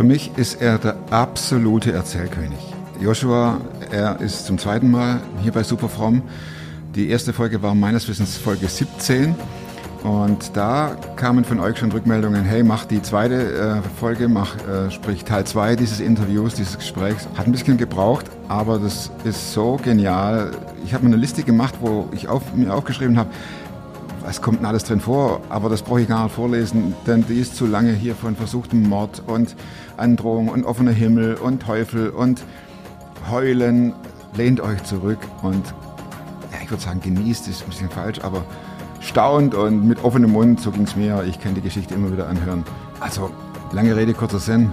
Für mich ist er der absolute Erzählkönig. Joshua, er ist zum zweiten Mal hier bei Superfromm. Die erste Folge war meines Wissens Folge 17. Und da kamen von euch schon Rückmeldungen, hey, mach die zweite äh, Folge, mach, äh, sprich Teil 2 dieses Interviews, dieses Gesprächs. Hat ein bisschen gebraucht, aber das ist so genial. Ich habe mir eine Liste gemacht, wo ich auf, mir aufgeschrieben habe, was kommt denn alles drin vor, aber das brauche ich gar nicht vorlesen, denn die ist zu lange hier von versuchtem Mord und Androhung und offener Himmel und Teufel und Heulen. Lehnt euch zurück und ja, ich würde sagen, genießt ist ein bisschen falsch, aber staunt und mit offenem Mund, so ging es mir. Ich kann die Geschichte immer wieder anhören. Also, lange Rede, kurzer Sinn.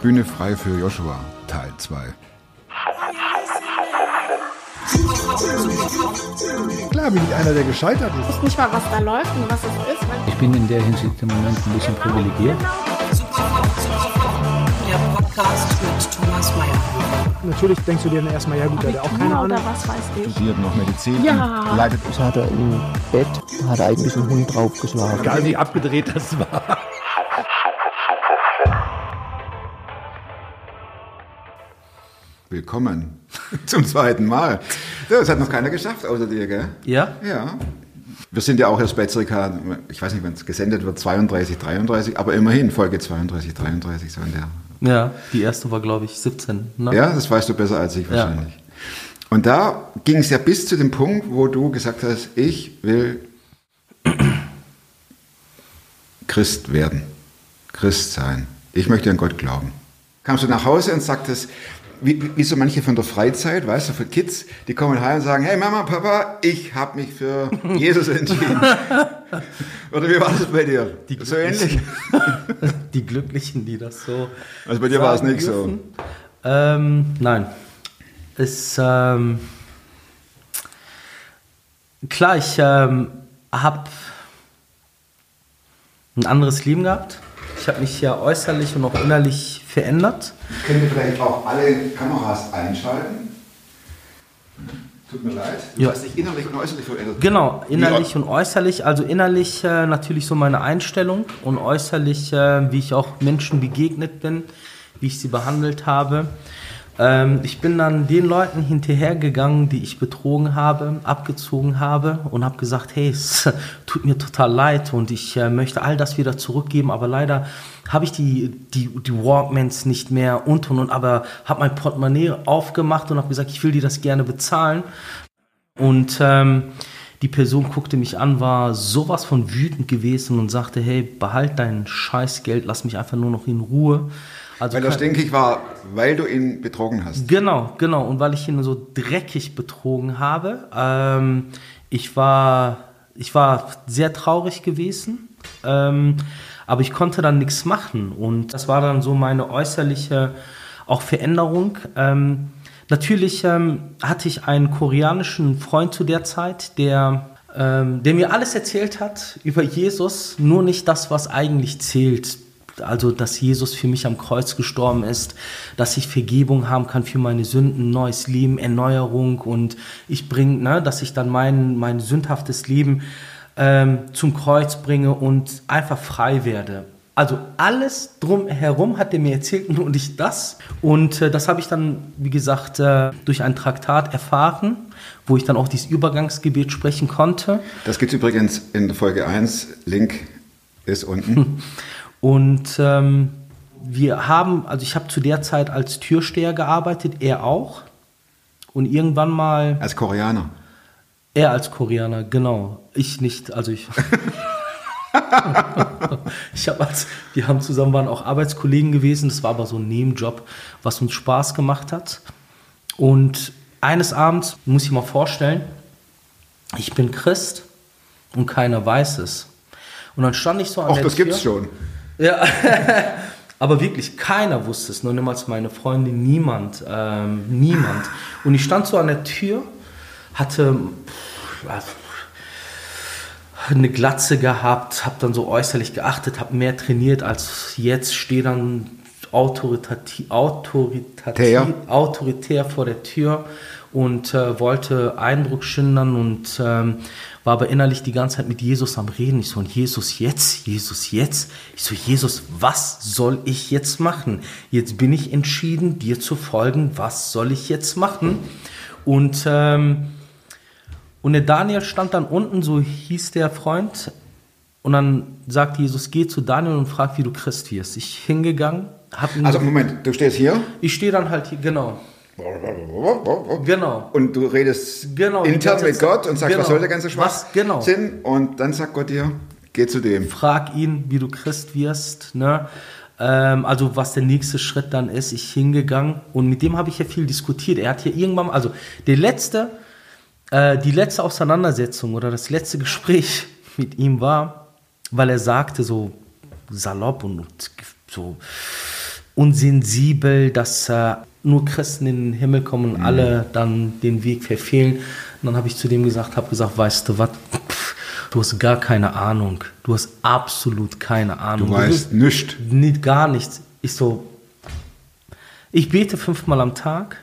Bühne frei für Joshua, Teil 2. Klar bin ich einer, der gescheitert ist. Ich weiß nicht mal, was da läuft und was es ist. Ich bin in der Hinsicht im Moment ein bisschen privilegiert. Der Podcast mit Thomas Mayer. Natürlich denkst du dir dann erstmal, ja gut, der hat auch keine Ahnung. oder was weiß ich. Studiert noch Medizin Ja. und leitet Das hat er im Bett, hat er eigentlich einen Hund draufgeschlagen. Egal wie abgedreht das war. Willkommen zum zweiten Mal. Ja, Das hat noch keiner geschafft außer dir, gell? Ja? Ja. Wir sind ja auch erst bei circa, ich weiß nicht, wann es gesendet wird, 32, 33, aber immerhin Folge 32, 33, so in der. Ja, die erste war, glaube ich, 17. Ne? Ja, das weißt du besser als ich Ja. wahrscheinlich. Und da ging es ja bis zu dem Punkt, wo du gesagt hast, ich will Christ werden, Christ sein. Ich möchte an Gott glauben. Kamst du nach Hause und sagtest, wie, wie so manche von der Freizeit, weißt du, für Kids, die kommen heim und sagen, hey Mama, Papa, ich habe mich für Jesus entschieden. Oder wie war das bei dir? Die so ähnlich? Die Glücklichen, die das so. Also bei dir war es nicht so. dürfen. Ähm, nein. Es, ähm, klar, ich ähm, habe ein anderes Leben gehabt. Ich habe mich ja äußerlich und auch innerlich verändert. Können wir vielleicht auch alle Kameras einschalten? Tut mir leid. Du Ja. hast dich innerlich und äußerlich verändert. Genau, innerlich und äußerlich. Also innerlich äh, natürlich so meine Einstellung und äußerlich, äh, wie ich auch Menschen begegnet bin, wie ich sie behandelt habe. Ähm, ich bin dann den Leuten hinterhergegangen, die ich betrogen habe, abgezogen habe und habe gesagt, hey, es tut mir total leid und ich äh, möchte all das wieder zurückgeben, aber leider habe ich die, die, die Walkmans nicht mehr und und und, aber habe mein Portemonnaie aufgemacht und habe gesagt, ich will dir das gerne bezahlen. Und ähm, die Person guckte mich an, war sowas von wütend gewesen und sagte, hey, behalt dein Scheißgeld, lass mich einfach nur noch in Ruhe. Also Weil er kein- stinkig war, weil du ihn betrogen hast. Genau, genau. Und weil ich ihn so dreckig betrogen habe, ähm, ich war, ich war sehr traurig gewesen, ähm, aber ich konnte dann nichts machen. Und das war dann so meine äußerliche auch Veränderung. Ähm, natürlich ähm, hatte ich einen koreanischen Freund zu der Zeit, der ähm, der mir alles erzählt hat über Jesus, nur nicht das, was eigentlich zählt. Also, dass Jesus für mich am Kreuz gestorben ist, dass ich Vergebung haben kann für meine Sünden, neues Leben, Erneuerung und ich bringe, ne, dass ich dann mein, mein sündhaftes Leben ähm, zum Kreuz bringe und einfach frei werde. Also alles drumherum hat er mir erzählt, nur nicht das. Und äh, das habe ich dann, wie gesagt, äh, durch ein Traktat erfahren, wo ich dann auch dieses Übergangsgebet sprechen konnte. Das gibt es übrigens in Folge 1. Link ist unten. Und ähm, wir haben, also ich habe zu der Zeit als Türsteher gearbeitet, er auch. Und irgendwann mal, Als Koreaner. er als Koreaner, genau. Ich nicht, also ich. ich habe als, wir haben zusammen waren auch Arbeitskollegen gewesen, das war aber so ein Nebenjob, was uns Spaß gemacht hat. Und eines Abends, muss ich mal vorstellen, ich bin Christ und keiner weiß es. Und dann stand ich so an Ach, der das Tür. gibt's schon. Ja, aber wirklich keiner wusste es, nur niemals meine Freundin, niemand, ähm, niemand. Und ich stand so an der Tür, hatte pff, eine Glatze gehabt, habe dann so äußerlich geachtet, habe mehr trainiert als jetzt, stehe dann autoritati autoritativ, Tär. autoritär vor der Tür und äh, wollte Eindruck schindern und ähm, war aber innerlich die ganze Zeit mit Jesus am Reden. Ich so, und Jesus jetzt, Jesus jetzt. Ich so, Jesus, was soll ich jetzt machen? Jetzt bin ich entschieden, dir zu folgen. Was soll ich jetzt machen? Und, ähm, und der Daniel stand dann unten, so hieß der Freund. Und dann sagt Jesus, geh zu Daniel und frag, wie du Christ wirst. Ich hingegangen, hab Also Moment, du stehst hier ich stehe dann halt hier, genau. Genau. und du redest Genau, intern mit. Gott und sagst, Genau. was soll der ganze Schwachsinn? Was- genau. Und dann sagt Gott dir, geh zu dem. Frag ihn, wie du Christ wirst. Ne? Ähm, also was der nächste Schritt dann ist. Ich hingegangen und mit dem habe ich ja viel diskutiert. Er hat hier irgendwann, also der letzte, äh, die letzte Auseinandersetzung oder das letzte Gespräch mit ihm war, weil er sagte so salopp und so unsensibel, dass äh, nur Christen in den Himmel kommen und alle dann den Weg verfehlen. Und dann habe ich zu dem gesagt, habe gesagt, weißt du was, du hast gar keine Ahnung. Du hast absolut keine Ahnung. Du weißt nichts. nicht gar nichts. Ich so, ich bete fünfmal am Tag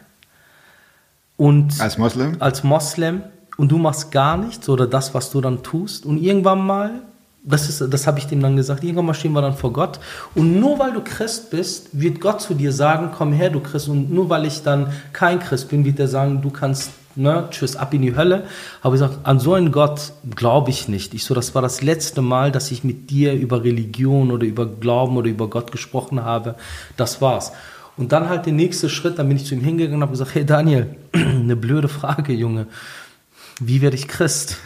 und Als Moslem? als Moslem und du machst gar nichts oder das, was du dann tust. Und irgendwann mal, das, ist, das habe ich dem dann gesagt, irgendwann mal stehen wir dann vor Gott. Und nur weil du Christ bist, wird Gott zu dir sagen, komm her, du Christ. Und nur weil ich dann kein Christ bin, wird er sagen, du kannst, ne, tschüss, ab in die Hölle. Aber ich gesagt, an so einen Gott glaube ich nicht. Ich so, das war das letzte Mal, dass ich mit dir über Religion oder über Glauben oder über Gott gesprochen habe. Das war's. Und dann halt der nächste Schritt, dann bin ich zu ihm hingegangen und habe gesagt, hey Daniel, eine blöde Frage, Junge. Wie werde ich Christ?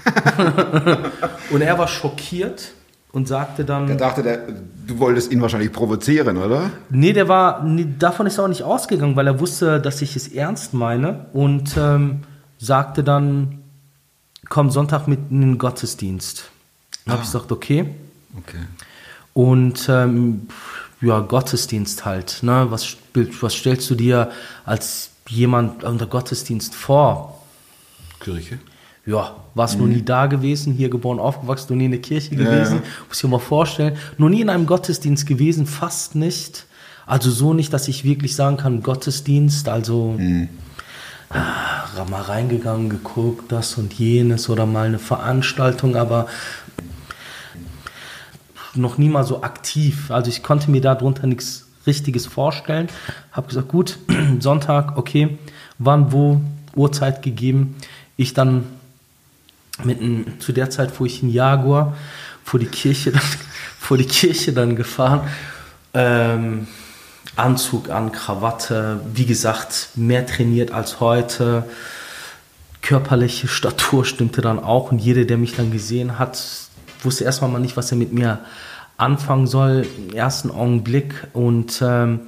und er war schockiert und sagte Der dann, dachte, der, du wolltest ihn wahrscheinlich provozieren, oder? nee, der war, nee, davon ist er auch nicht ausgegangen, weil er wusste, dass ich es ernst meine und ähm, sagte dann, komm Sonntag mit in den Gottesdienst. Dann habe ich gesagt, okay. Okay. Und ähm, ja, Gottesdienst halt. Ne? Was, was stellst du dir als jemand unter Gottesdienst vor? Kirche? Ja, warst noch nie da gewesen, hier geboren, aufgewachsen, noch nie in der Kirche gewesen. ja. Muss ich dir mal vorstellen. Noch nie in einem Gottesdienst gewesen, fast nicht. Also so nicht, dass ich wirklich sagen kann, Gottesdienst, also ah, mal reingegangen, geguckt, das und jenes oder mal eine Veranstaltung, aber noch nie mal so aktiv. Also ich konnte mir darunter nichts Richtiges vorstellen. Habe gesagt, gut, Sonntag, okay, wann, wo, Uhrzeit gegeben. Ich dann mit einem, zu der Zeit, wo ich in Jaguar vor die Kirche dann, vor die Kirche dann gefahren. Ähm, Anzug an, Krawatte, wie gesagt, mehr trainiert als heute. Körperliche Statur stimmte dann auch und jeder, der mich dann gesehen hat, wusste erstmal mal nicht, was er mit mir anfangen soll im ersten Augenblick. Und ähm,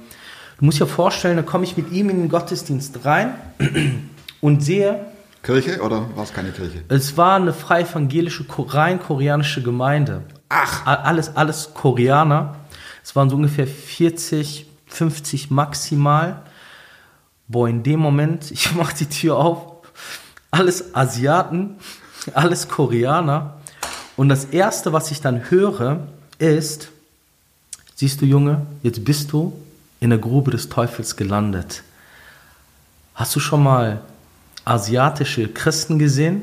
du musst dir vorstellen, da komme ich mit ihm in den Gottesdienst rein und sehe, Kirche oder war es keine Kirche? es war eine frei evangelische, rein koreanische Gemeinde. Ach. Alles, alles Koreaner. Es waren so ungefähr 40, 50 maximal. Boah, in dem Moment, ich mach die Tür auf, alles Asiaten, alles Koreaner. Und das Erste, was ich dann höre, ist, siehst du Junge, jetzt bist du in der Grube des Teufels gelandet. Hast du schon mal asiatische Christen gesehen?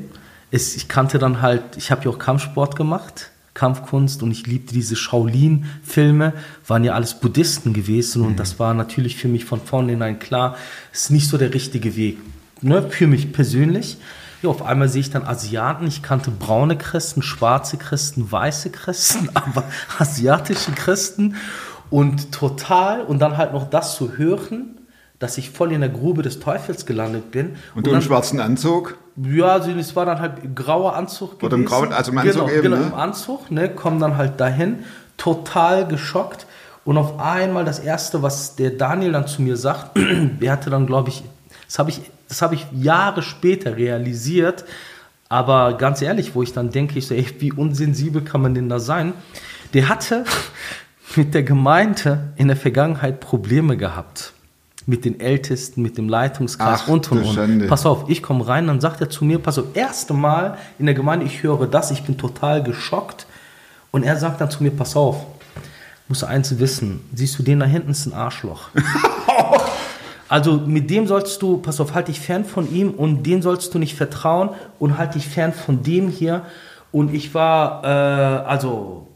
Es, ich kannte dann halt, ich habe ja auch Kampfsport gemacht, Kampfkunst und ich liebte diese Shaolin-Filme, waren ja alles Buddhisten gewesen und das war natürlich für mich von vornherein klar, es ist nicht so der richtige Weg. Ne, für mich persönlich. Ja, auf einmal sehe ich dann Asiaten. Ich kannte braune Christen, schwarze Christen, weiße Christen, aber asiatische Christen und total und dann halt noch das zu hören, dass ich voll in der Grube des Teufels gelandet bin. Und du dann, im schwarzen Anzug? ja, also es war dann halt grauer Anzug Oder im grauen- also im Anzug genau, eben, Genau, ne? im Anzug, ne, komm dann halt dahin, total geschockt. Und auf einmal das Erste, was der Daniel dann zu mir sagt, er hatte dann, glaube ich, das habe ich, das habe ich Jahre später realisiert, aber ganz ehrlich, wo ich dann denke, ich so, ey, wie unsensibel kann man denn da sein? Der hatte mit der Gemeinde in der Vergangenheit Probleme gehabt. Mit den Ältesten, mit dem Leitungskreis Ach, und und und. Pass auf, ich komme rein, dann sagt er zu mir, pass auf, erste Mal in der Gemeinde, ich höre das, ich bin total geschockt. Und er sagt dann zu mir, pass auf, musst du eins wissen, siehst du, den da hinten ist ein Arschloch. also mit dem sollst du, pass auf, halt dich fern von ihm und den sollst du nicht vertrauen und halt dich fern von dem hier. Und ich war, äh, also,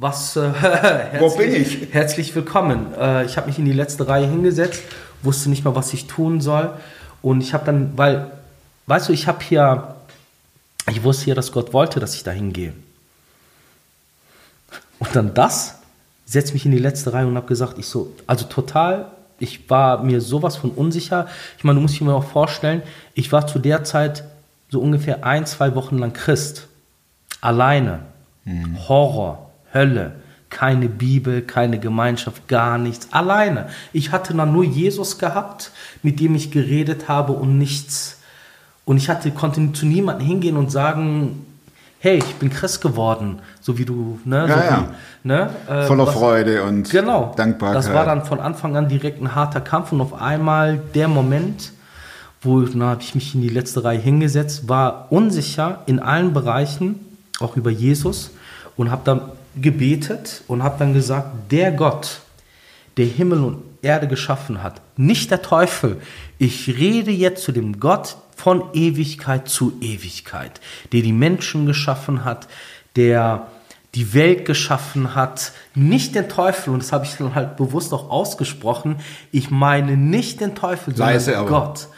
was, äh, Wo bin ich? Herzlich willkommen. Äh, ich habe mich in die letzte Reihe hingesetzt, wusste nicht mal, was ich tun soll. Und ich habe dann, weil, weißt du, ich habe hier, ich wusste ja, dass Gott wollte, dass ich da hingehe. Und dann das, setze mich in die letzte Reihe und habe gesagt, ich so, also total, ich war mir sowas von unsicher. Ich meine, du musst dir mir auch vorstellen, ich war zu der Zeit so ungefähr ein, zwei Wochen lang Christ. Alleine. Horror, Hölle, keine Bibel, keine Gemeinschaft, gar nichts. Alleine. Ich hatte dann nur Jesus gehabt, mit dem ich geredet habe und nichts. Und ich hatte, konnte zu niemandem hingehen und sagen, hey, ich bin Christ geworden, so wie du, ne? Ja, so ja. Wie, ne äh, Voller was- Freude und Genau. Dankbarkeit. Das war dann von Anfang an direkt ein harter Kampf und auf einmal der Moment, wo habe ich mich in die letzte Reihe hingesetzt, war unsicher in allen Bereichen, auch über Jesus und habe dann gebetet und habe dann gesagt, der Gott, der Himmel und Erde geschaffen hat, nicht der Teufel. Ich rede jetzt zu dem Gott von Ewigkeit zu Ewigkeit, der die Menschen geschaffen hat, der die Welt geschaffen hat, nicht den Teufel, und das habe ich dann halt bewusst auch ausgesprochen, ich meine nicht den Teufel, sondern Leise aber. Gott.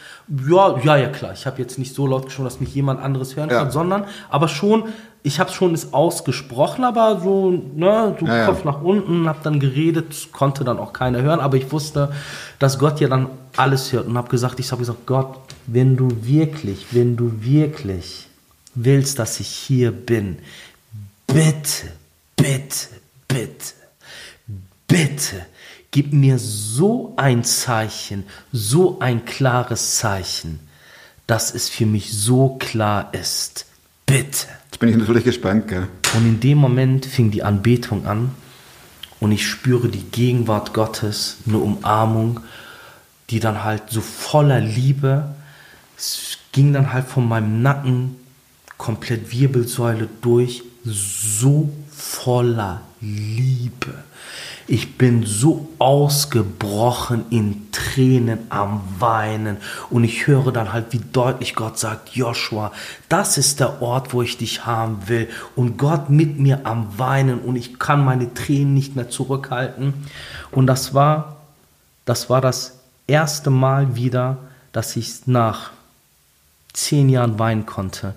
Ja, ja, ja, klar. Ich habe jetzt nicht so laut gesprochen, dass mich jemand anderes hören Ja. kann, sondern aber schon, ich habe schon es ausgesprochen, aber so, ne, so Ja, ja. Kopf nach unten, habe dann geredet, konnte dann auch keiner hören, aber ich wusste, dass Gott ja dann alles hört und habe gesagt, ich habe gesagt, Gott, wenn du wirklich, wenn du wirklich willst, dass ich hier bin, bitte, bitte, bitte, bitte, gib mir so ein Zeichen, so ein klares Zeichen, dass es für mich so klar ist. Bitte. Bin ich natürlich gespannt, gell? Und in dem Moment fing die Anbetung an und ich spüre die Gegenwart Gottes, eine Umarmung, die dann halt so voller Liebe, es ging dann halt von meinem Nacken komplett Wirbelsäule durch, so voller Liebe. Ich bin so ausgebrochen in Tränen am Weinen. Und ich höre dann halt, wie deutlich Gott sagt, Joshua, das ist der Ort, wo ich dich haben will. Und Gott mit mir am Weinen. Und ich kann meine Tränen nicht mehr zurückhalten. Und das war, das war das erste Mal wieder, dass ich nach zehn Jahren weinen konnte.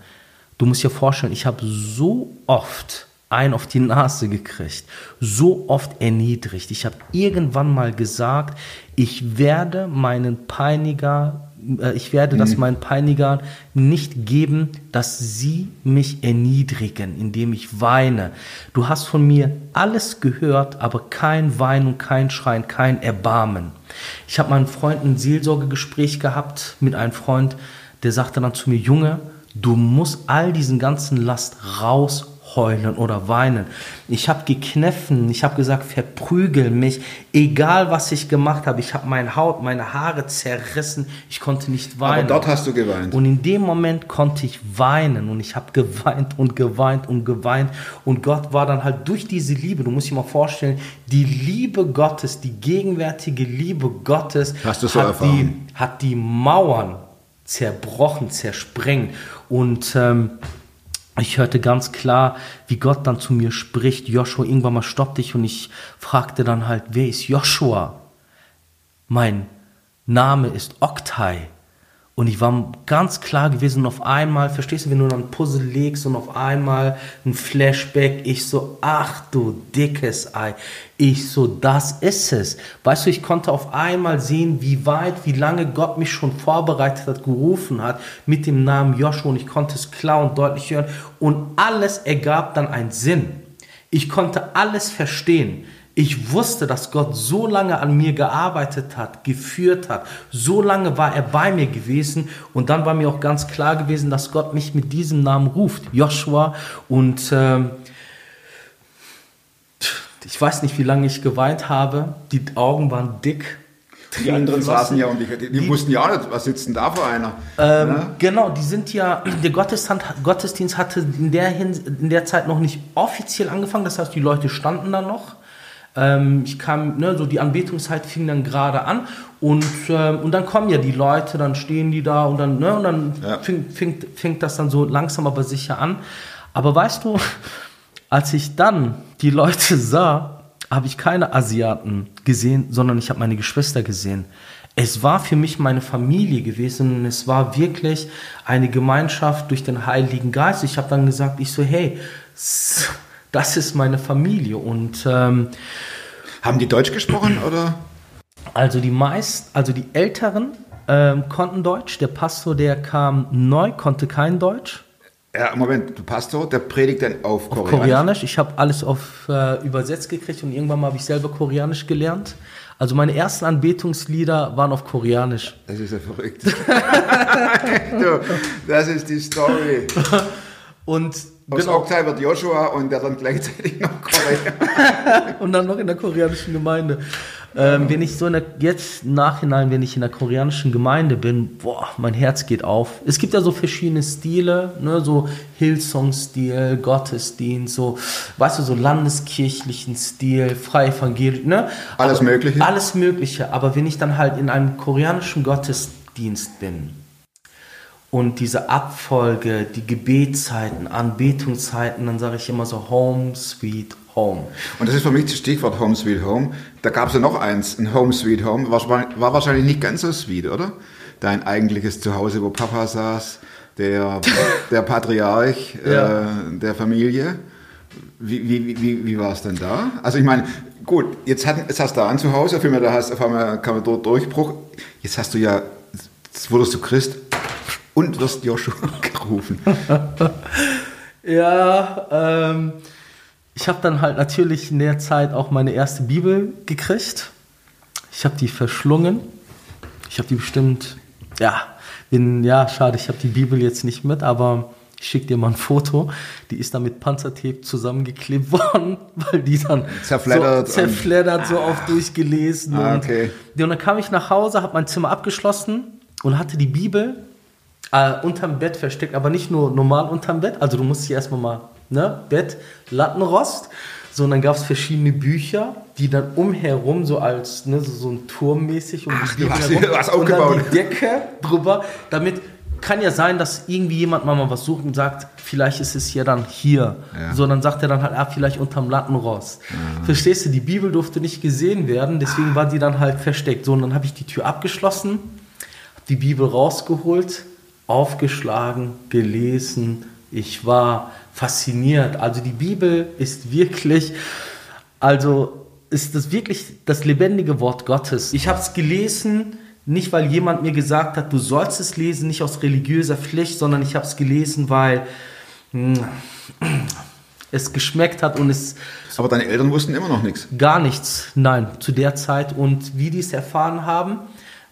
Du musst dir vorstellen, ich habe so oft ein auf die Nase gekriegt, so oft erniedrigt. Ich habe irgendwann mal gesagt, ich werde meinen Peiniger, äh, ich werde das meinen Peinigern nicht geben, dass sie mich erniedrigen, indem ich weine. Du hast von mir alles gehört, aber kein Weinen und kein Schreien, kein Erbarmen. Ich habe meinen Freund ein Seelsorgegespräch gehabt mit einem Freund, der sagte dann zu mir, Junge, du musst all diesen ganzen Last rausheulen oder weinen. Ich habe gekneffen, ich habe gesagt, verprügel mich, egal was ich gemacht habe. Ich habe meine Haut, meine Haare zerrissen, ich konnte nicht Aber weinen. dort hast du geweint. Und in dem Moment konnte ich weinen und ich habe geweint und geweint und geweint. Und Gott war dann halt durch diese Liebe, du musst dir mal vorstellen, die Liebe Gottes, die gegenwärtige Liebe Gottes Hast du so hat, erfahren? die, hat die Mauern zerbrochen, zersprengt. Und ähm, ich hörte ganz klar, wie Gott dann zu mir spricht, Joshua, irgendwann mal stopp dich. Und ich fragte dann halt, wer ist Joshua? Mein Name ist Oktai. Und ich war ganz klar gewesen und auf einmal, verstehst du, wenn du dann ein Puzzle legst und auf einmal ein Flashback, ich so, ach du dickes Ei, ich so, das ist es. Weißt du, ich konnte auf einmal sehen, wie weit, wie lange Gott mich schon vorbereitet hat, gerufen hat mit dem Namen Joshua und ich konnte es klar und deutlich hören und alles ergab dann einen Sinn. Ich konnte alles verstehen. Ich wusste, dass Gott so lange an mir gearbeitet hat, geführt hat. So lange war er bei mir gewesen. Und dann war mir auch ganz klar gewesen, dass Gott mich mit diesem Namen ruft, Joshua. Und ähm, ich weiß nicht, wie lange ich geweint habe. Die Augen waren dick. Die anderen saßen ja und die, die, die wussten ja auch nicht, was sitzt denn da für einer? Ne? Genau, die sind ja, der Gottesdienst, hatte in der, Hins- in der Zeit noch nicht offiziell angefangen, das heißt, die Leute standen da noch. Ähm, ich kam, ne, so die Anbetungszeit fing dann gerade an und, ähm, und dann kommen ja die Leute, dann stehen die da und dann, ne, und dann Ja. fing, fängt, fängt das dann so langsam aber sicher an. Aber weißt du, als ich dann die Leute sah, habe ich keine Asiaten gesehen, sondern ich habe meine Geschwister gesehen. Es war für mich meine Familie gewesen und es war wirklich eine Gemeinschaft durch den Heiligen Geist. Ich habe dann gesagt, ich so, hey, das ist meine Familie und ähm, Haben die Deutsch gesprochen oder? also die meisten, also die Älteren ähm, konnten Deutsch. Der Pastor, der kam neu, konnte kein Deutsch. Ja, Moment, du Pastor, der predigt dann auf Koreanisch. Koreanisch. Ich habe alles auf äh, übersetzt gekriegt und irgendwann mal habe ich selber Koreanisch gelernt. Also meine ersten Anbetungslieder waren auf Koreanisch. Das ist ja verrückt. du, das ist die Story. Und, Aus genau, Oktay wird Joshua und der dann gleichzeitig noch Korea. und dann noch in der koreanischen Gemeinde. Ähm, wenn ich so in der, jetzt im Nachhinein, wenn ich in der koreanischen Gemeinde bin, boah, mein Herz geht auf. Es gibt ja so verschiedene Stile, ne, so Hillsong-Stil, Gottesdienst, so, weißt du, so landeskirchlichen Stil, frei evangelisch, ne? Alles Aber- Mögliche? Alles Mögliche. Aber wenn ich dann halt in einem koreanischen Gottesdienst bin, und diese Abfolge, die Gebetszeiten, Anbetungszeiten, dann sage ich immer so Home, Sweet Home. Und das ist für mich das Stichwort Home Sweet Home. Da gab es ja noch eins, ein Home Sweet Home. War, wahrscheinlich nicht ganz so sweet, oder? Dein eigentliches Zuhause, wo Papa saß, der, der Patriarch Ja. äh, der Familie. Wie, wie, wie, wie war es denn da? Also ich meine, gut, jetzt, hat, jetzt hast du da ein Zuhause, auf einmal, da hast, auf einmal kam der Durchbruch. Jetzt hast du ja, jetzt wurdest du Christ und wirst Joshua gerufen. Ja, ähm, ich habe dann halt natürlich in der Zeit auch meine erste Bibel gekriegt. Ich habe die verschlungen. Ich habe die bestimmt, ja, bin, ja, schade, ich habe die Bibel jetzt nicht mit, aber ich schicke dir mal ein Foto. Die ist dann mit Panzertape zusammengeklebt worden, weil die dann Zerfleddert so, zerfleddert, so oft durchgelesen. Ah, und, okay. Ja, und dann kam ich nach Hause, habe mein Zimmer abgeschlossen und hatte die Bibel äh, unterm Bett versteckt, aber nicht nur normal unterm Bett. Also du musst hier erstmal mal, ne, Bett, Lattenrost. So, und dann gab es verschiedene Bücher, die dann umherum so als, ne, so, so ein Turm mäßig um Ach, die du hast- herum. hast und dann die Decke drüber, damit kann ja sein, dass irgendwie jemand mal was sucht und sagt, vielleicht ist es ja dann hier. Ja. So, dann sagt er dann halt, ah, vielleicht unterm Lattenrost. Verstehst du, die Bibel durfte nicht gesehen werden, deswegen war die dann halt versteckt. So, und dann habe ich die Tür abgeschlossen, habe die Bibel rausgeholt, aufgeschlagen, gelesen. Ich war fasziniert. Also die Bibel ist wirklich, also ist das wirklich das lebendige Wort Gottes. Ich habe es gelesen, nicht weil jemand mir gesagt hat, du sollst es lesen, nicht aus religiöser Pflicht, sondern ich habe es gelesen, weil hm, es geschmeckt hat und es Aber deine Eltern wussten immer noch nichts. Gar nichts, nein, zu der Zeit. Und wie die es erfahren haben,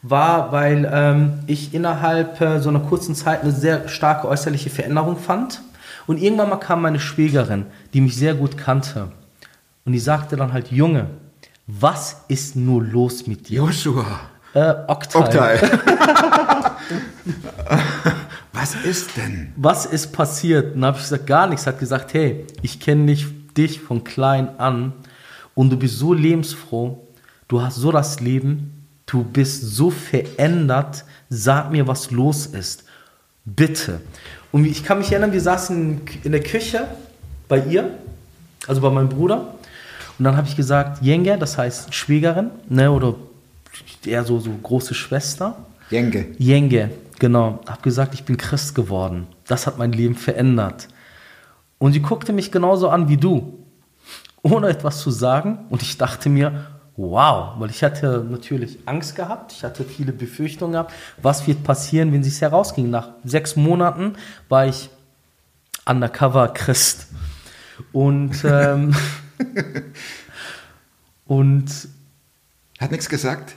war, weil ähm, ich innerhalb äh, so einer kurzen Zeit eine sehr starke äußerliche Veränderung fand. Und irgendwann mal kam meine Schwägerin, die mich sehr gut kannte. Und die sagte dann halt, Junge, was ist nur los mit dir? Joshua. Äh, Oktay. Oktay. Was ist denn? was ist passiert? Und dann habe ich gesagt, gar nichts. Hat gesagt, hey, ich kenne dich, dich von klein an und du bist so lebensfroh, du hast so das Leben, du bist so verändert, sag mir, was los ist. Bitte. Und ich kann mich erinnern, wir saßen in der Küche bei ihr, also bei meinem Bruder. Und dann habe ich gesagt, Jenge, das heißt Schwägerin, ne, oder eher so, so große Schwester. Jenke. Jenge, genau. Hab gesagt, ich bin Christ geworden. Das hat mein Leben verändert. Und sie guckte mich genauso an wie du, ohne etwas zu sagen. Und ich dachte mir, wow, weil ich hatte natürlich Angst gehabt. Ich hatte viele Befürchtungen gehabt. Was wird passieren, wenn sie es herausging? Nach sechs Monaten war ich undercover Christ. Und, ähm, und Hat nichts gesagt?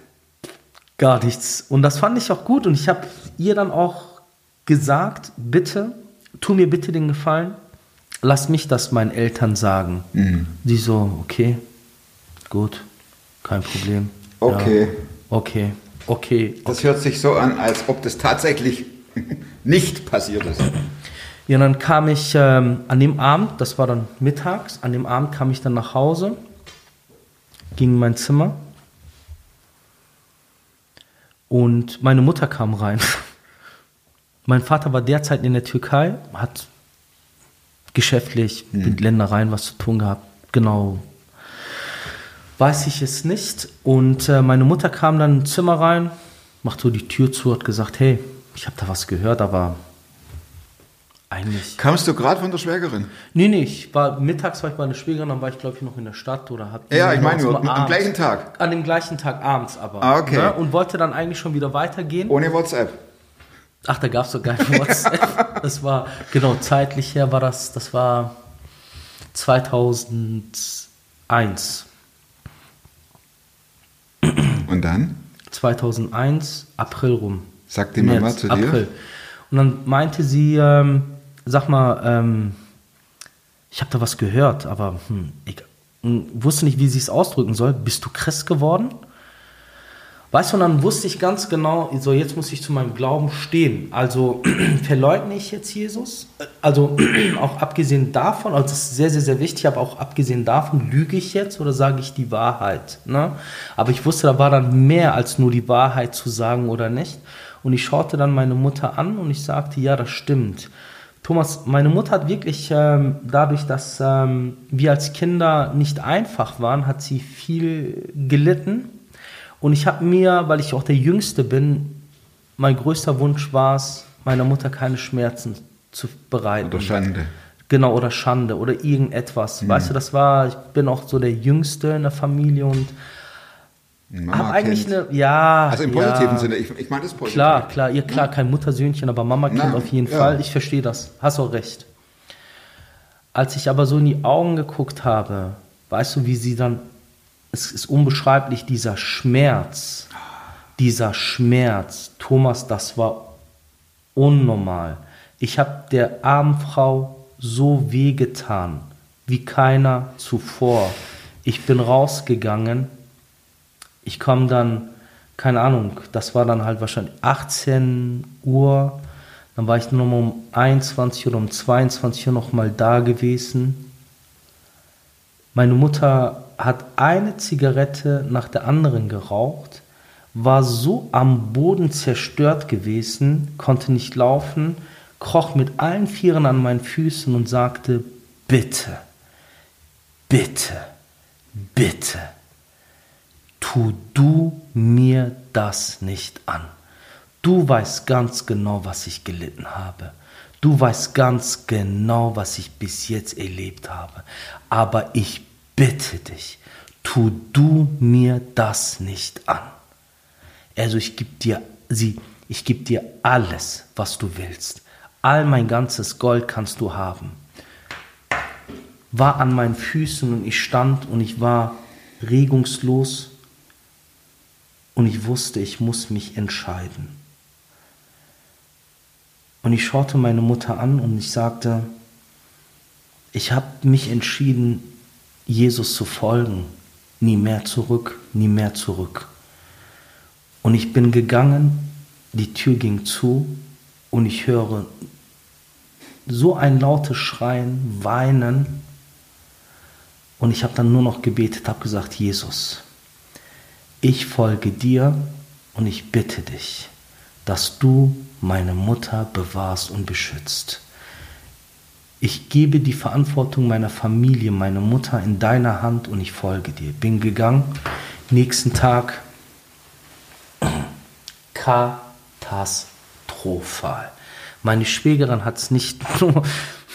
Gar nichts. Und das fand ich auch gut. Und ich habe ihr dann auch gesagt, bitte, tu mir bitte den Gefallen, lass mich das meinen Eltern sagen. Sie so, okay, gut, kein Problem. Okay. Ja, okay, okay. Das hört sich so an, als ob das tatsächlich nicht passiert ist. Ja, dann kam ich ähm, an dem Abend, das war dann mittags, an dem Abend kam ich dann nach Hause ging in mein Zimmer und meine Mutter kam rein. Mein Vater war derzeit in der Türkei, hat geschäftlich mit Ländereien was zu tun gehabt. Genau. Weiß ich es nicht. Und äh, meine Mutter kam dann ins Zimmer rein, macht so die Tür zu, hat gesagt, hey, ich habe da was gehört, aber eigentlich. Kamst du gerade von der Schwägerin? Nee, nee, ich war mittags war ich bei einer Schwägerin, dann war ich glaube ich noch in der Stadt oder hab Ja, ich meine nur, am abends- gleichen Tag. An dem gleichen Tag abends aber. Ah, okay. Ne? Und wollte dann eigentlich schon wieder weitergehen. Ohne WhatsApp. Ach, da gab es doch gar kein WhatsApp. das war, genau, zeitlich her war das, das war 2001. Und dann? 2001, April rum. Sagt die Mama zu dir? April. Und dann meinte sie, ähm, sag mal, ähm, ich habe da was gehört, aber hm, ich wusste nicht, wie sie es ausdrücken soll. Bist du Christ geworden? Weißt du, und dann wusste ich ganz genau, so jetzt muss ich zu meinem Glauben stehen. Also verleugne ich jetzt Jesus? Also auch abgesehen davon, also das ist sehr, sehr, sehr wichtig, aber auch abgesehen davon, lüge ich jetzt oder sage ich die Wahrheit? Ne? Aber ich wusste, da war dann mehr als nur die Wahrheit zu sagen oder nicht. Und ich schaute dann meine Mutter an und ich sagte, ja, das stimmt. Thomas, meine Mutter hat wirklich ähm, dadurch, dass ähm, wir als Kinder nicht einfach waren, hat sie viel gelitten. Und ich habe mir, weil ich auch der Jüngste bin, mein größter Wunsch war es, meiner Mutter keine Schmerzen zu bereiten. Oder Schande. Genau, oder Schande oder irgendetwas. Weißt du, das war, ich bin auch so der Jüngste in der Familie und habe eigentlich eine, ja. Also im positiven ja, Sinne, ich, ich meine das positiv. Klar, klar, ihr klar, kein Muttersöhnchen, aber Mama kennt auf jeden ja. Fall. Ich verstehe das. Hast auch recht. Als ich aber so in die Augen geguckt habe, weißt du, wie sie dann, es ist unbeschreiblich, dieser Schmerz, dieser Schmerz, Thomas, das war unnormal. Ich habe der armen Frau so wehgetan, wie keiner zuvor. Ich bin rausgegangen, ich komme dann, keine Ahnung, das war dann halt wahrscheinlich 18 Uhr, dann war ich nur noch mal um 21 oder um 22 Uhr noch mal da gewesen. Meine Mutter hat eine Zigarette nach der anderen geraucht, war so am Boden zerstört gewesen, konnte nicht laufen, kroch mit allen Vieren an meinen Füßen und sagte, bitte, bitte, bitte, tu du mir das nicht an. Du weißt ganz genau, was ich gelitten habe. Du weißt ganz genau, was ich bis jetzt erlebt habe. Aber ich bitte dich, tu du mir das nicht an. Also ich gebe dir sie, ich gebe dir alles, was du willst. All mein ganzes Gold kannst du haben. War an meinen Füßen und ich stand und ich war regungslos und ich wusste, ich muss mich entscheiden. Und ich schaute meine Mutter an und ich sagte, ich habe mich entschieden, Jesus zu folgen. Nie mehr zurück, nie mehr zurück. Und ich bin gegangen, die Tür ging zu und ich höre so ein lautes Schreien, Weinen. Und ich habe dann nur noch gebetet, habe gesagt, Jesus, ich folge dir und ich bitte dich, dass du meine Mutter bewahrst und beschützt. Ich gebe die Verantwortung meiner Familie, meiner Mutter in deiner Hand und ich folge dir. Bin gegangen, nächsten Tag katastrophal. Meine Schwägerin hat es nicht nur,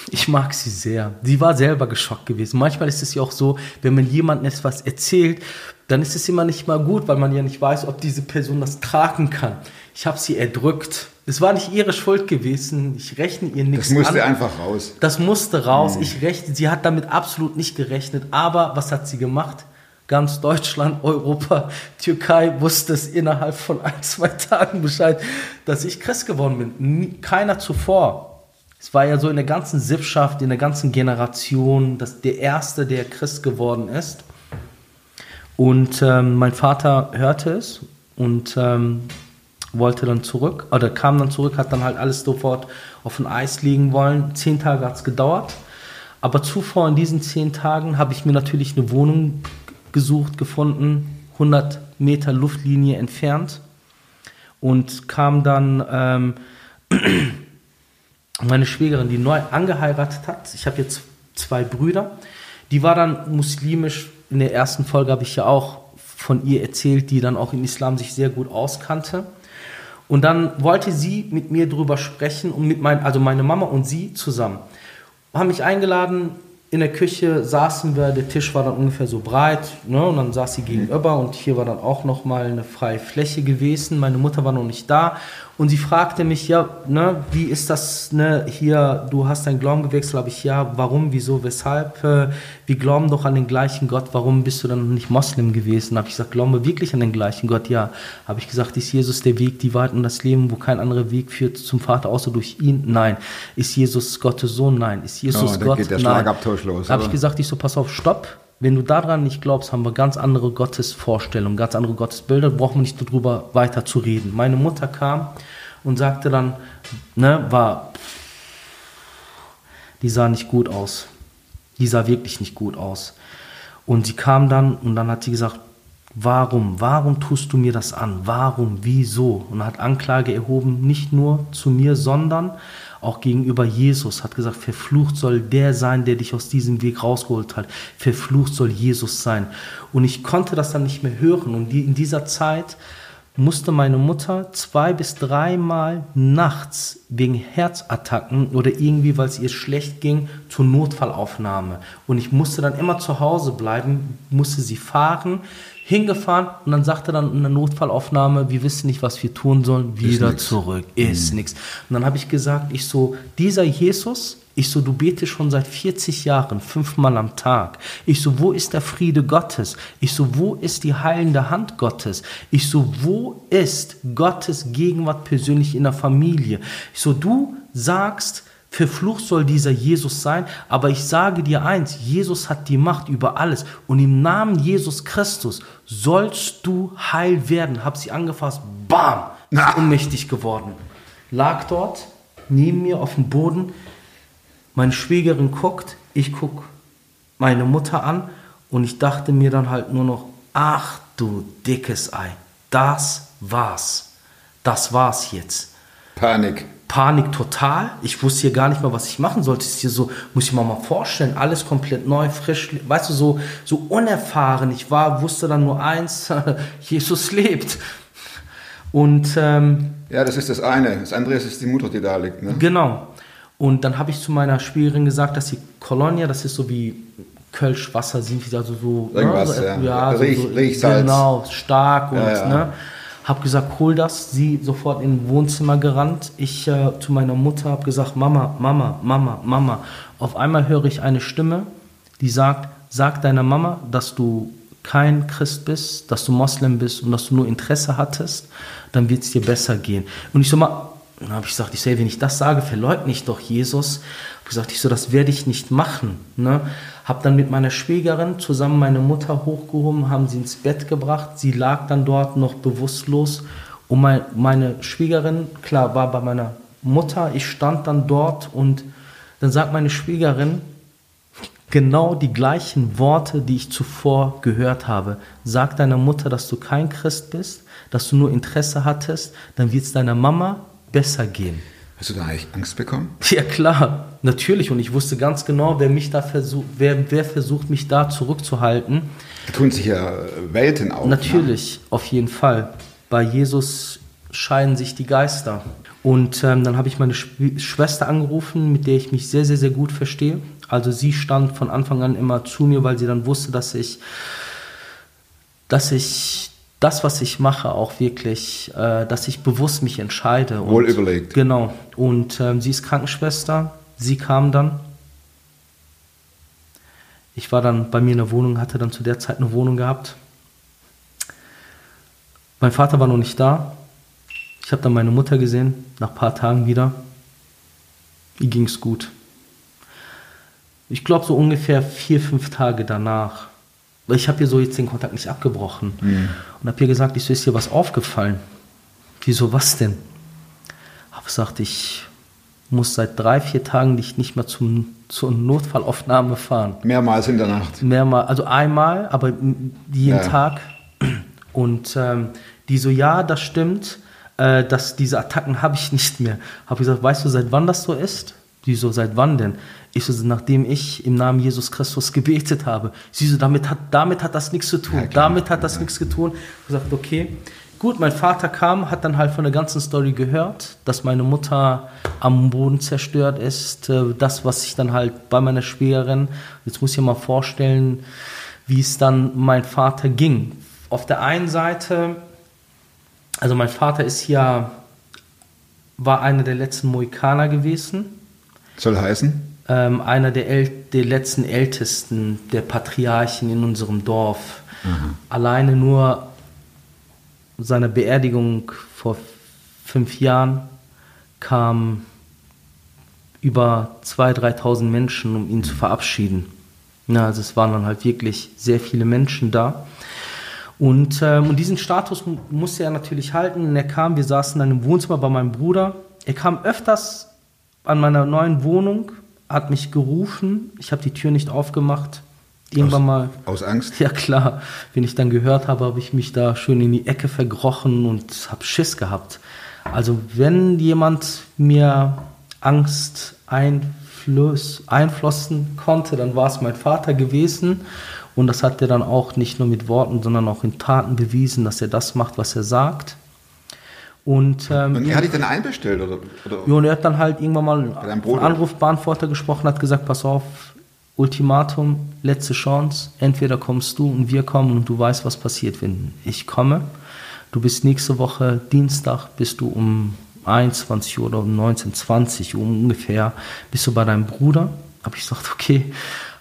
ich mag sie sehr. Sie war selber geschockt gewesen. Manchmal ist es ja auch so, wenn man jemandem etwas erzählt, dann ist es immer nicht mal gut, weil man ja nicht weiß, ob diese Person das tragen kann. Ich habe sie erdrückt. Es war nicht ihre Schuld gewesen. Ich rechne ihr nichts Das musste an. einfach raus. Das musste raus. Mhm. Ich rechne, sie hat damit absolut nicht gerechnet. Aber was hat sie gemacht? Ganz Deutschland, Europa, Türkei wusste es innerhalb von ein, zwei Tagen Bescheid, dass ich Christ geworden bin. Keiner zuvor. Es war ja so in der ganzen Sippschaft, in der ganzen Generation, dass der Erste, der Christ geworden ist. Und ähm, mein Vater hörte es und ähm, wollte dann zurück, oder kam dann zurück, hat dann halt alles sofort auf ein Eis legen wollen. Zehn Tage hat es gedauert. Aber zuvor in diesen zehn Tagen habe ich mir natürlich eine Wohnung gesucht, gefunden, 100 Meter Luftlinie entfernt und kam dann ähm, meine Schwägerin, die neu angeheiratet hat. Ich habe jetzt zwei Brüder. Die war dann muslimisch. In der ersten Folge habe ich ja auch von ihr erzählt, die dann auch im Islam sich sehr gut auskannte. Und dann wollte sie mit mir drüber sprechen und mit mein, also meine Mama und sie zusammen. Haben mich eingeladen, in der Küche saßen wir, der Tisch war dann ungefähr so breit, ne, und dann saß sie gegenüber und hier war dann auch nochmal eine freie Fläche gewesen. Meine Mutter war noch nicht da und sie fragte mich, ja, ne, wie ist das, ne, hier, du hast deinen Glauben gewechselt, habe ich, ja, warum, wieso, weshalb, äh, wir glauben doch an den gleichen Gott, warum bist du dann nicht Moslem gewesen? Habe ich gesagt, glauben wir wirklich an den gleichen Gott? Ja. Habe ich gesagt, ist Jesus der Weg, die Wahrheit und das Leben, wo kein anderer Weg führt zum Vater außer durch ihn? Nein. Ist Jesus Gottes Sohn? Nein. Ist Jesus Oh, Gott? geht der Nein. Schlagabtausch los, Habe ich gesagt, ich so, pass auf, stopp. Wenn du daran nicht glaubst, haben wir ganz andere Gottesvorstellungen, ganz andere Gottesbilder, brauchen wir nicht darüber weiter zu reden. Meine Mutter kam und sagte dann, ne, war, die sah nicht gut aus. Die sah wirklich nicht gut aus. Und sie kam dann und dann hat sie gesagt, warum, warum tust du mir das an? Warum, wieso? Und hat Anklage erhoben, nicht nur zu mir, sondern auch gegenüber Jesus. Hat gesagt, verflucht soll der sein, der dich aus diesem Weg rausgeholt hat. Verflucht soll Jesus sein. Und ich konnte das dann nicht mehr hören. Und in dieser Zeit musste meine Mutter zwei bis dreimal nachts wegen Herzattacken oder irgendwie, weil es ihr schlecht ging, zur Notfallaufnahme. Und ich musste dann immer zu Hause bleiben, musste sie fahren, hingefahren und dann sagte dann in der Notfallaufnahme, wir wissen nicht, was wir tun sollen, wieder nix. zurück, ist nix. Und dann habe ich gesagt, ich so, dieser Jesus, ich so, du betest schon seit 40 Jahren, fünfmal am Tag. Ich so, wo ist der Friede Gottes? Ich so, wo ist die heilende Hand Gottes? Ich so, wo ist Gottes Gegenwart persönlich in der Familie? Ich so, du sagst, verflucht soll dieser Jesus sein, aber ich sage dir eins, Jesus hat die Macht über alles und im Namen Jesus Christus sollst du heil werden. Hab sie angefasst, bam, ist ohnmächtig geworden. Lag dort, neben mir auf dem Boden, meine Schwägerin guckt, ich guck meine Mutter an und ich dachte mir dann halt nur noch, ach du dickes Ei, das war's. Das war's jetzt. Panik. Panik total. Ich wusste hier gar nicht mehr, was ich machen sollte. Es ist hier so, muss ich mir mal vorstellen, alles komplett neu, frisch, weißt du, so, so unerfahren. Ich war, wusste dann nur eins, Jesus lebt. Und ähm, Ja, das ist das eine. Das andere ist die Mutter, die da liegt. Ne? Genau. Und dann habe ich zu meiner Schwägerin gesagt, dass die Colonia, das ist so wie Kölschwasser, sind wieder so, so, Irgendwas, so, ja. so, Riech- so, Riechsalz. Genau, stark und, Ja, ja. ne. Hab gesagt, hol das. Sie sofort in Wohnzimmer gerannt. Ich äh, zu meiner Mutter habe gesagt, Mama, Mama, Mama, Mama. Auf einmal höre ich eine Stimme, die sagt, sag deiner Mama, dass du kein Christ bist, dass du Moslem bist und dass du nur Interesse hattest, dann wird es dir besser gehen. Und ich so mal, dann habe ich gesagt, ich sehe, wenn ich das sage, verleugne ich doch Jesus. Hab gesagt, ich so, das werde ich nicht machen. Ne? Hab dann mit meiner Schwägerin zusammen meine Mutter hochgehoben, haben sie ins Bett gebracht. Sie lag dann dort noch bewusstlos. Und mein, meine Schwägerin, klar, war bei meiner Mutter. Ich stand dann dort und dann sagt meine Schwägerin, genau die gleichen Worte, die ich zuvor gehört habe. Sag deiner Mutter, dass du kein Christ bist, dass du nur Interesse hattest, dann wird es deiner Mama besser gehen. Hast du da eigentlich Angst bekommen? Ja klar, natürlich. Und ich wusste ganz genau, wer mich da versucht, wer, wer versucht, mich da zurückzuhalten. Da tun sich ja Welten auf. Natürlich, auf jeden Fall. Bei Jesus scheiden sich die Geister. Und ähm, dann habe ich meine Schw Schwester angerufen, mit der ich mich sehr, sehr, sehr gut verstehe. Also sie stand von Anfang an immer zu mir, weil sie dann wusste, dass ich, dass ich das, was ich mache, auch wirklich, äh, dass ich bewusst mich entscheide. Wohl und, überlegt. Genau. Und ähm, sie ist Krankenschwester. Sie kam dann. Ich war dann bei mir in der Wohnung, hatte dann zu der Zeit eine Wohnung gehabt. Mein Vater war noch nicht da. Ich habe dann meine Mutter gesehen, nach ein paar Tagen wieder. Ihr ging es gut. Ich glaube so ungefähr vier, fünf Tage danach. Ich habe ihr so jetzt den Kontakt nicht abgebrochen. Und habe ihr gesagt, ich so, ist dir was aufgefallen? Wieso, was denn? Habe gesagt, ich muss seit drei, vier Tagen dich nicht mehr zum, zur Notfallaufnahme fahren. Mehrmals in der Nacht. Mehrmal, also einmal, aber jeden Ja. Tag. Und ähm, die so, ja, das stimmt, äh, dass diese Attacken habe ich nicht mehr. Habe gesagt, weißt du, seit wann das so ist? Die so, seit wann denn? Ich so, nachdem ich im Namen Jesus Christus gebetet habe. Sie so, damit hat, damit hat das nichts zu tun. Ja, damit hat das nichts zu tun. Ich gesagt, okay. Gut, mein Vater kam, hat dann halt von der ganzen Story gehört, dass meine Mutter am Boden zerstört ist. Äh, Das, was ich dann halt bei meiner Schwägerin, jetzt muss ich mir mal vorstellen, wie es dann mein Vater ging. Auf der einen Seite, also mein Vater ist ja, war einer der letzten Mohikaner gewesen Soll heißen? ähm, einer der, äl der letzten Ältesten der Patriarchen in unserem Dorf. Alleine nur seiner Beerdigung vor fünf Jahren kamen über 2.000, 3.000 Menschen, um ihn zu verabschieden. Ja, also es waren dann halt wirklich sehr viele Menschen da. Und, ähm, und diesen Status mu- musste er natürlich halten. Und er kam, wir saßen dann im Wohnzimmer bei meinem Bruder. Er kam öfters an meiner neuen Wohnung, hat mich gerufen. Ich habe die Tür nicht aufgemacht. Irgendwann mal. Aus Angst? Ja klar, wenn ich dann gehört habe, habe ich mich da schön in die Ecke verkrochen und habe Schiss gehabt. Also wenn jemand mir Angst einflöß, einflossen konnte, dann war es mein Vater gewesen. Und das hat er dann auch nicht nur mit Worten, sondern auch in Taten bewiesen, dass er das macht, was er sagt. Und, ähm, Und wie hatte ich denn einbestellt? Oder, oder? ja, und er hat dann halt irgendwann mal einen? Anrufbeantworter gesprochen, hat gesagt, pass auf, Ultimatum, letzte Chance, entweder kommst du und wir kommen und du weißt, was passiert, wenn ich komme. Du bist nächste Woche Dienstag, bist du um 21 Uhr oder um 19.20 Uhr ungefähr, bist du bei deinem Bruder. Habe ich gesagt, okay,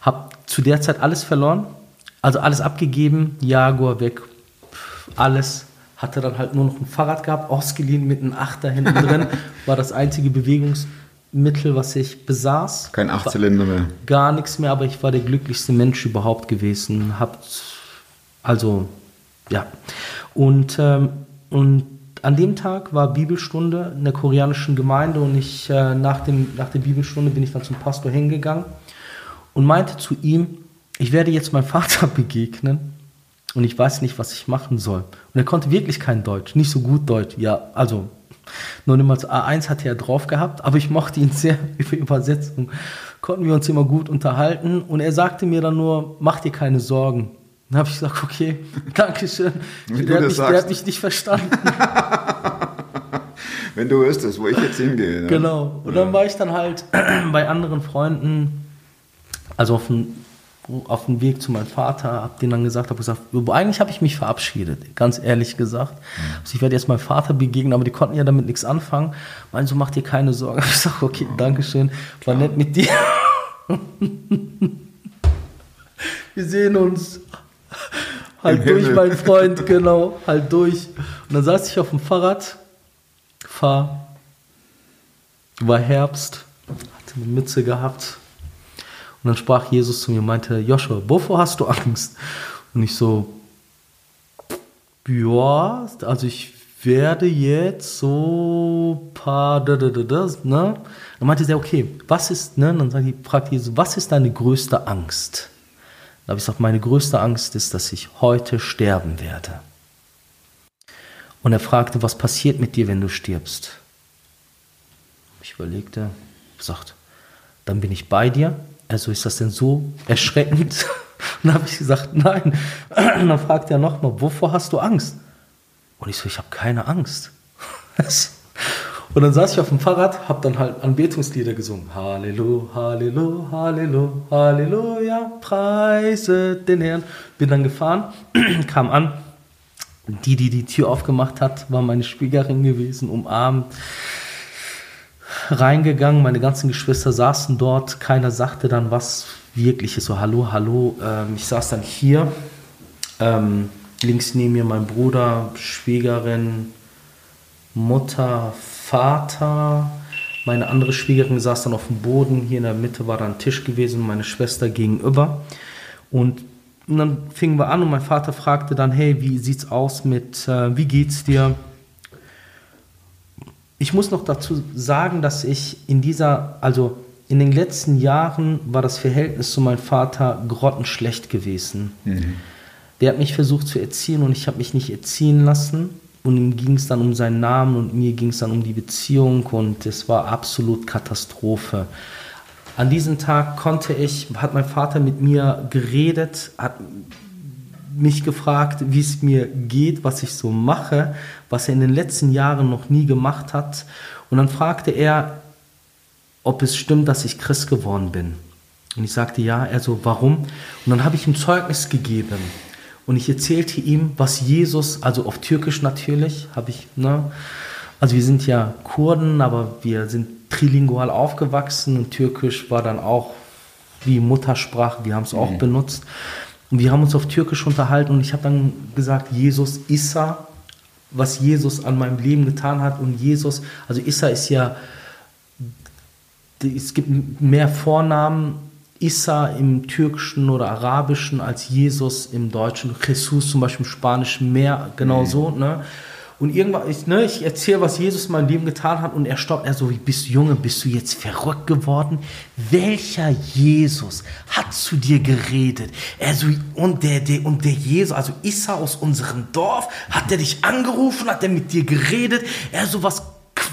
habe zu der Zeit alles verloren, also alles abgegeben, Jaguar weg, alles. Hatte dann halt nur noch ein Fahrrad gehabt, ausgeliehen mit einem Achter hinten drin. War das einzige Bewegungsmittel, was ich besaß. Kein Achtzylinder mehr. Gar nichts mehr, aber ich war der glücklichste Mensch überhaupt gewesen. Habt, also, ja. Und, ähm, und an dem Tag war Bibelstunde in der koreanischen Gemeinde und ich, äh, nach, dem, nach der Bibelstunde bin ich dann zum Pastor hingegangen und meinte zu ihm, ich werde jetzt meinem Vater begegnen und ich weiß nicht, was ich machen soll. Und er konnte wirklich kein Deutsch, nicht so gut Deutsch. Ja, also nur niemals A1 hatte er drauf gehabt, aber ich mochte ihn sehr über Übersetzung. Konnten wir uns immer gut unterhalten und er sagte mir dann nur, mach dir keine Sorgen. Dann habe ich gesagt, okay, danke schön. Der, hat mich, der hat mich nicht verstanden. Wenn du wüsstest, wo ich jetzt hingehe. Ne? Genau. Und dann war ich dann halt bei anderen Freunden, also auf dem, auf dem Weg zu meinem Vater, hab denen dann gesagt, habe gesagt, eigentlich habe ich mich verabschiedet, ganz ehrlich gesagt. Also ich werde jetzt meinem Vater begegnen, aber die konnten ja damit nichts anfangen. Meinen so, mach dir keine Sorgen. Ich sage, okay, danke schön, war nett mit dir. Wir sehen uns. Halt durch, mein Freund, genau, halt durch. Und dann saß ich auf dem Fahrrad, fahr, war Herbst, hatte eine Mütze gehabt. Und dann sprach Jesus zu mir und meinte, Joshua, wovor hast du Angst? Und ich so, ja, also ich werde jetzt so paar, da, da, da, da, ne? Dann meinte er, okay, was ist, ne? Dann sagt fragt Jesus, was ist deine größte Angst? Dann habe ich gesagt, meine größte Angst ist, dass ich heute sterben werde. Und er fragte, was passiert mit dir, wenn du stirbst? Ich überlegte, sagt, dann bin ich bei dir. Also ist das denn so erschreckend? Und dann habe ich gesagt, nein. Und dann fragt er nochmal, wovor hast du Angst? Und ich so, ich habe keine Angst. Und dann saß ich auf dem Fahrrad, habe dann halt Anbetungslieder gesungen. Halleluja, Halleluja, Halleluja, Halleluja, preise den Herrn. Bin dann gefahren, kam an. Die, die die Tür aufgemacht hat, war meine Schwiegerin gewesen, umarmt reingegangen, meine ganzen Geschwister saßen dort, keiner sagte dann was wirkliches, so hallo, hallo. Ähm, ich saß dann hier, ähm, links neben mir mein Bruder, Schwiegerin, Mutter, Vater. Meine andere Schwiegerin saß dann auf dem Boden, hier in der Mitte war dann ein Tisch gewesen, meine Schwester gegenüber. Und, und dann fingen wir an und mein Vater fragte dann, hey, wie sieht's aus mit, äh, wie geht's dir? Ich muss noch dazu sagen, dass ich in dieser, also in den letzten Jahren war das Verhältnis zu meinem Vater grottenschlecht gewesen. Der hat mich versucht zu erziehen und ich habe mich nicht erziehen lassen. Und ihm ging es dann um seinen Namen und mir ging es dann um die Beziehung und es war absolut Katastrophe. An diesem Tag konnte ich, hat mein Vater mit mir geredet, hat mich gefragt, wie es mir geht, was ich so mache, was er in den letzten Jahren noch nie gemacht hat. Und dann fragte er, ob es stimmt, dass ich Christ geworden bin. Und ich sagte ja, er so, warum? Und dann habe ich ihm Zeugnis gegeben. Und ich erzählte ihm, was Jesus, also auf Türkisch natürlich, habe ich, ne? Also wir sind ja Kurden, aber wir sind trilingual aufgewachsen und Türkisch war dann auch wie Muttersprache, wir haben es auch benutzt. Und wir haben uns auf Türkisch unterhalten und ich habe dann gesagt, Jesus Issa, was Jesus an meinem Leben getan hat. Und Jesus, also Issa ist ja, es gibt mehr Vornamen Issa im Türkischen oder Arabischen als Jesus im Deutschen. Jesus zum Beispiel im Spanischen mehr, genau so. Ne? Und irgendwann, ich, ne, ich erzähle, was Jesus in meinem Leben getan hat und er stoppt, er so, wie bist du Junge, bist du jetzt verrückt geworden? Welcher Jesus hat zu dir geredet? Er so, und der, der, und der Jesus, also Issa aus unserem Dorf, hat er dich angerufen, hat er mit dir geredet? Er so, was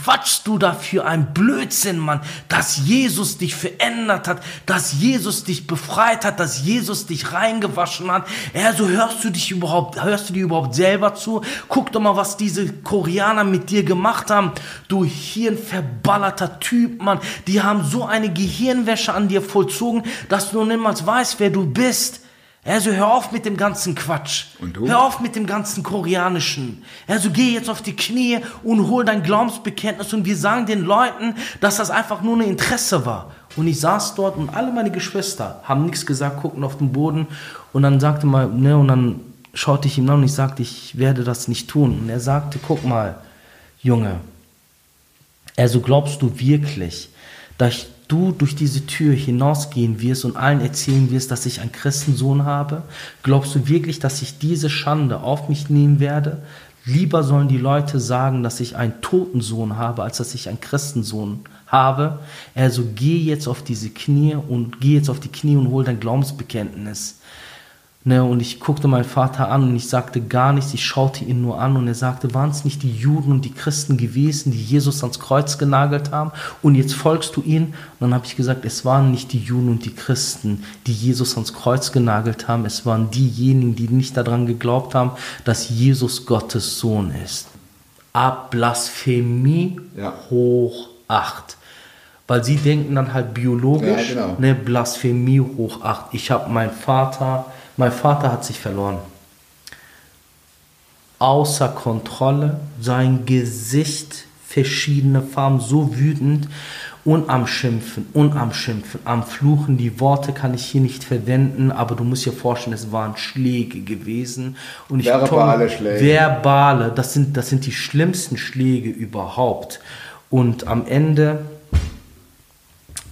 quatschst du da für ein Blödsinn, Mann, dass Jesus dich verändert hat, dass Jesus dich befreit hat, dass Jesus dich reingewaschen hat. Ja, so hörst du dich überhaupt, hörst du dir überhaupt selber zu? Guck doch mal, was diese Koreaner mit dir gemacht haben. Du hirnverballerter Typ, Mann. Die haben so eine Gehirnwäsche an dir vollzogen, dass du niemals weißt, wer du bist. Also hör auf mit dem ganzen Quatsch. Und du? Hör auf mit dem ganzen Koreanischen. Also geh jetzt auf die Knie und hol dein Glaubensbekenntnis und wir sagen den Leuten, dass das einfach nur ein Interesse war. Und ich saß dort und alle meine Geschwister haben nichts gesagt, guckten auf den Boden und dann sagte mal, ne, und dann schaute ich ihm an und ich sagte, ich werde das nicht tun. Und er sagte, guck mal, Junge, also glaubst du wirklich, dass du durch diese Tür hinausgehen wirst und allen erzählen wirst, dass ich einen Christensohn habe? Glaubst du wirklich, dass ich diese Schande auf mich nehmen werde? Lieber sollen die Leute sagen, dass ich einen toten Sohn habe, als dass ich einen Christensohn habe. Also geh jetzt auf diese Knie und geh jetzt auf die Knie und hol dein Glaubensbekenntnis. Ne, und ich guckte meinen Vater an und ich sagte gar nichts, ich schaute ihn nur an und er sagte, waren es nicht die Juden und die Christen gewesen, die Jesus ans Kreuz genagelt haben und jetzt folgst du ihnen? Und dann habe ich gesagt, es waren nicht die Juden und die Christen, die Jesus ans Kreuz genagelt haben, es waren diejenigen, die nicht daran geglaubt haben, dass Jesus Gottes Sohn ist. Ab Blasphemie Ja. hoch acht. Weil sie denken dann halt biologisch, Ja, genau. ne, Blasphemie hoch acht. Ich habe meinen Vater, mein Vater hat sich verloren. Außer Kontrolle, sein Gesicht, verschiedene Farben, so wütend und am Schimpfen und am Schimpfen, am Fluchen. Die Worte kann ich hier nicht verwenden, aber du musst dir vorstellen, es waren Schläge gewesen. Und ich Verbale Schläge. Verbale, das sind, das sind die schlimmsten Schläge überhaupt. Und am Ende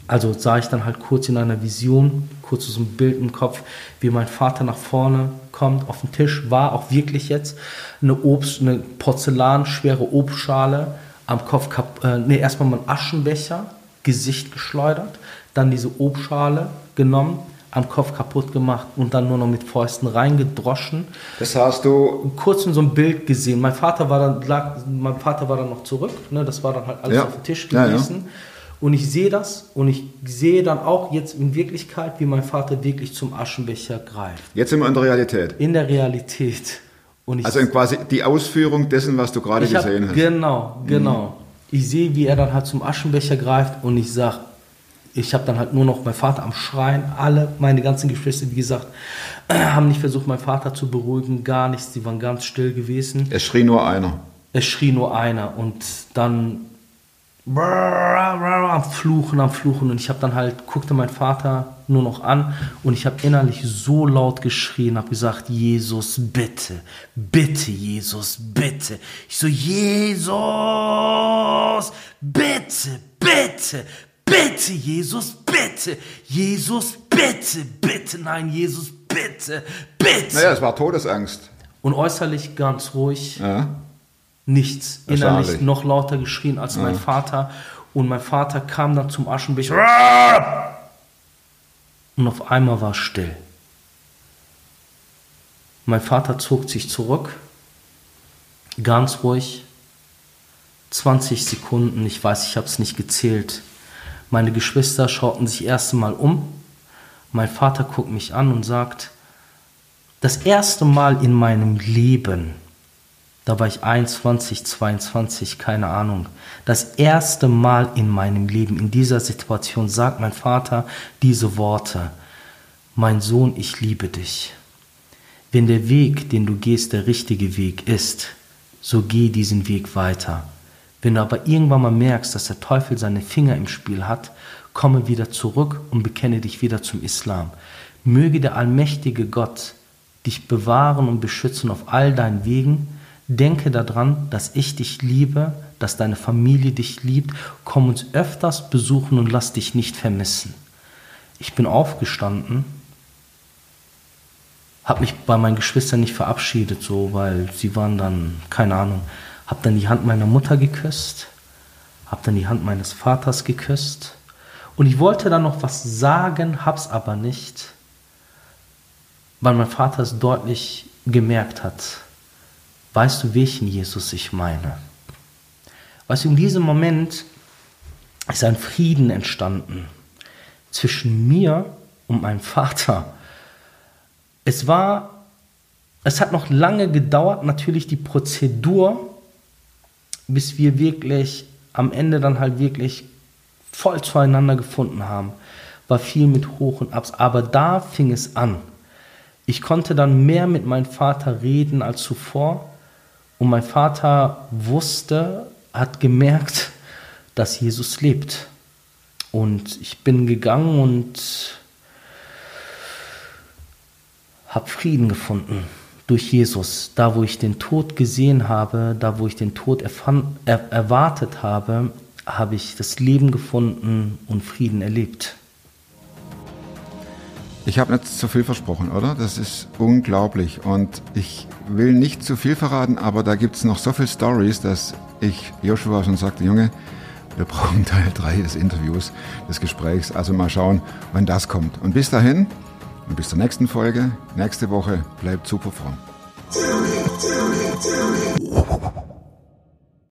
also sah ich dann halt kurz in einer Vision, kurz so ein Bild im Kopf, wie mein Vater nach vorne kommt, auf den Tisch, war auch wirklich jetzt eine Obst, eine porzellanschwere Obstschale am Kopf, äh, nee, erstmal mal einen Aschenbecher, Gesicht geschleudert, dann diese Obstschale genommen, am Kopf kaputt gemacht und dann nur noch mit Fäusten reingedroschen Das hast du. kurz in so ein Bild gesehen. Mein Vater war dann, lag, mein Vater war dann noch zurück, ne? das war dann halt alles Ja. auf dem Tisch Ja, ja. Und ich sehe das und ich sehe dann auch jetzt in Wirklichkeit, wie mein Vater wirklich zum Aschenbecher greift. Jetzt sind wir in der Realität. In der Realität. Und ich, Also in quasi die Ausführung dessen, was du gerade ich hab, gesehen hast. Genau, genau. Ich sehe, wie er dann halt zum Aschenbecher greift und ich sag, ich habe dann halt nur noch meinen Vater am Schreien. Alle meine ganzen Geschwister, wie gesagt, haben nicht versucht, meinen Vater zu beruhigen, gar nichts. Die waren ganz still gewesen. Es schrie nur einer. Es schrie nur einer und dann am Fluchen, am Fluchen und ich habe dann halt, guckte mein Vater nur noch an und ich habe innerlich so laut geschrien, habe gesagt, Jesus, bitte, bitte, Jesus, bitte. Ich so, Jesus, bitte, bitte, bitte, Jesus, bitte, Jesus, bitte, bitte, nein, Jesus, bitte, bitte. Naja, es war Todesangst. Und äußerlich ganz ruhig. Ja. Nichts. Innerlich noch lauter geschrien als mein Vater. Und mein Vater kam dann zum Aschenbecher. Und auf einmal war es still. Mein Vater zog sich zurück, ganz ruhig. 20 Sekunden, ich weiß, ich habe es nicht gezählt. Meine Geschwister schauten sich erst einmal um. Mein Vater guckt mich an und sagt, das erste Mal in meinem Leben, da war ich 21, 22, keine Ahnung, das erste Mal in meinem Leben, in dieser Situation, sagt mein Vater diese Worte, mein Sohn, ich liebe dich. Wenn der Weg, den du gehst, der richtige Weg ist, so geh diesen Weg weiter. Wenn du aber irgendwann mal merkst, dass der Teufel seine Finger im Spiel hat, komme wieder zurück und bekenne dich wieder zum Islam. Möge der allmächtige Gott dich bewahren und beschützen auf all deinen Wegen. Denke daran, dass ich dich liebe, dass deine Familie dich liebt. Komm uns öfters besuchen und lass dich nicht vermissen. Ich bin aufgestanden, habe mich bei meinen Geschwistern nicht verabschiedet, so, weil sie waren dann, keine Ahnung, habe dann die Hand meiner Mutter geküsst, habe dann die Hand meines Vaters geküsst und ich wollte dann noch was sagen, hab's aber nicht, weil mein Vater es deutlich gemerkt hat. Weißt du, welchen Jesus ich meine? Weißt du, in diesem Moment ist ein Frieden entstanden zwischen mir und meinem Vater. Es war, es hat noch lange gedauert, natürlich die Prozedur, bis wir wirklich am Ende dann halt wirklich voll zueinander gefunden haben. War viel mit Hoch und Abs. Aber da fing es an. Ich konnte dann mehr mit meinem Vater reden als zuvor. Und mein Vater wusste, hat gemerkt, dass Jesus lebt. Und ich bin gegangen und habe Frieden gefunden durch Jesus. Da, wo ich den Tod gesehen habe, da, wo ich den Tod erfand, er, erwartet habe, habe ich das Leben gefunden und Frieden erlebt. Ich habe nicht zu viel versprochen, oder? Das ist unglaublich. Und ich will nicht zu viel verraten, aber da gibt es noch so viele Stories, dass ich Joshua schon sagte, Junge, wir brauchen Teil 3 des Interviews, des Gesprächs. Also mal schauen, wann das kommt. Und bis dahin und bis zur nächsten Folge, nächste Woche, bleibt super fromm.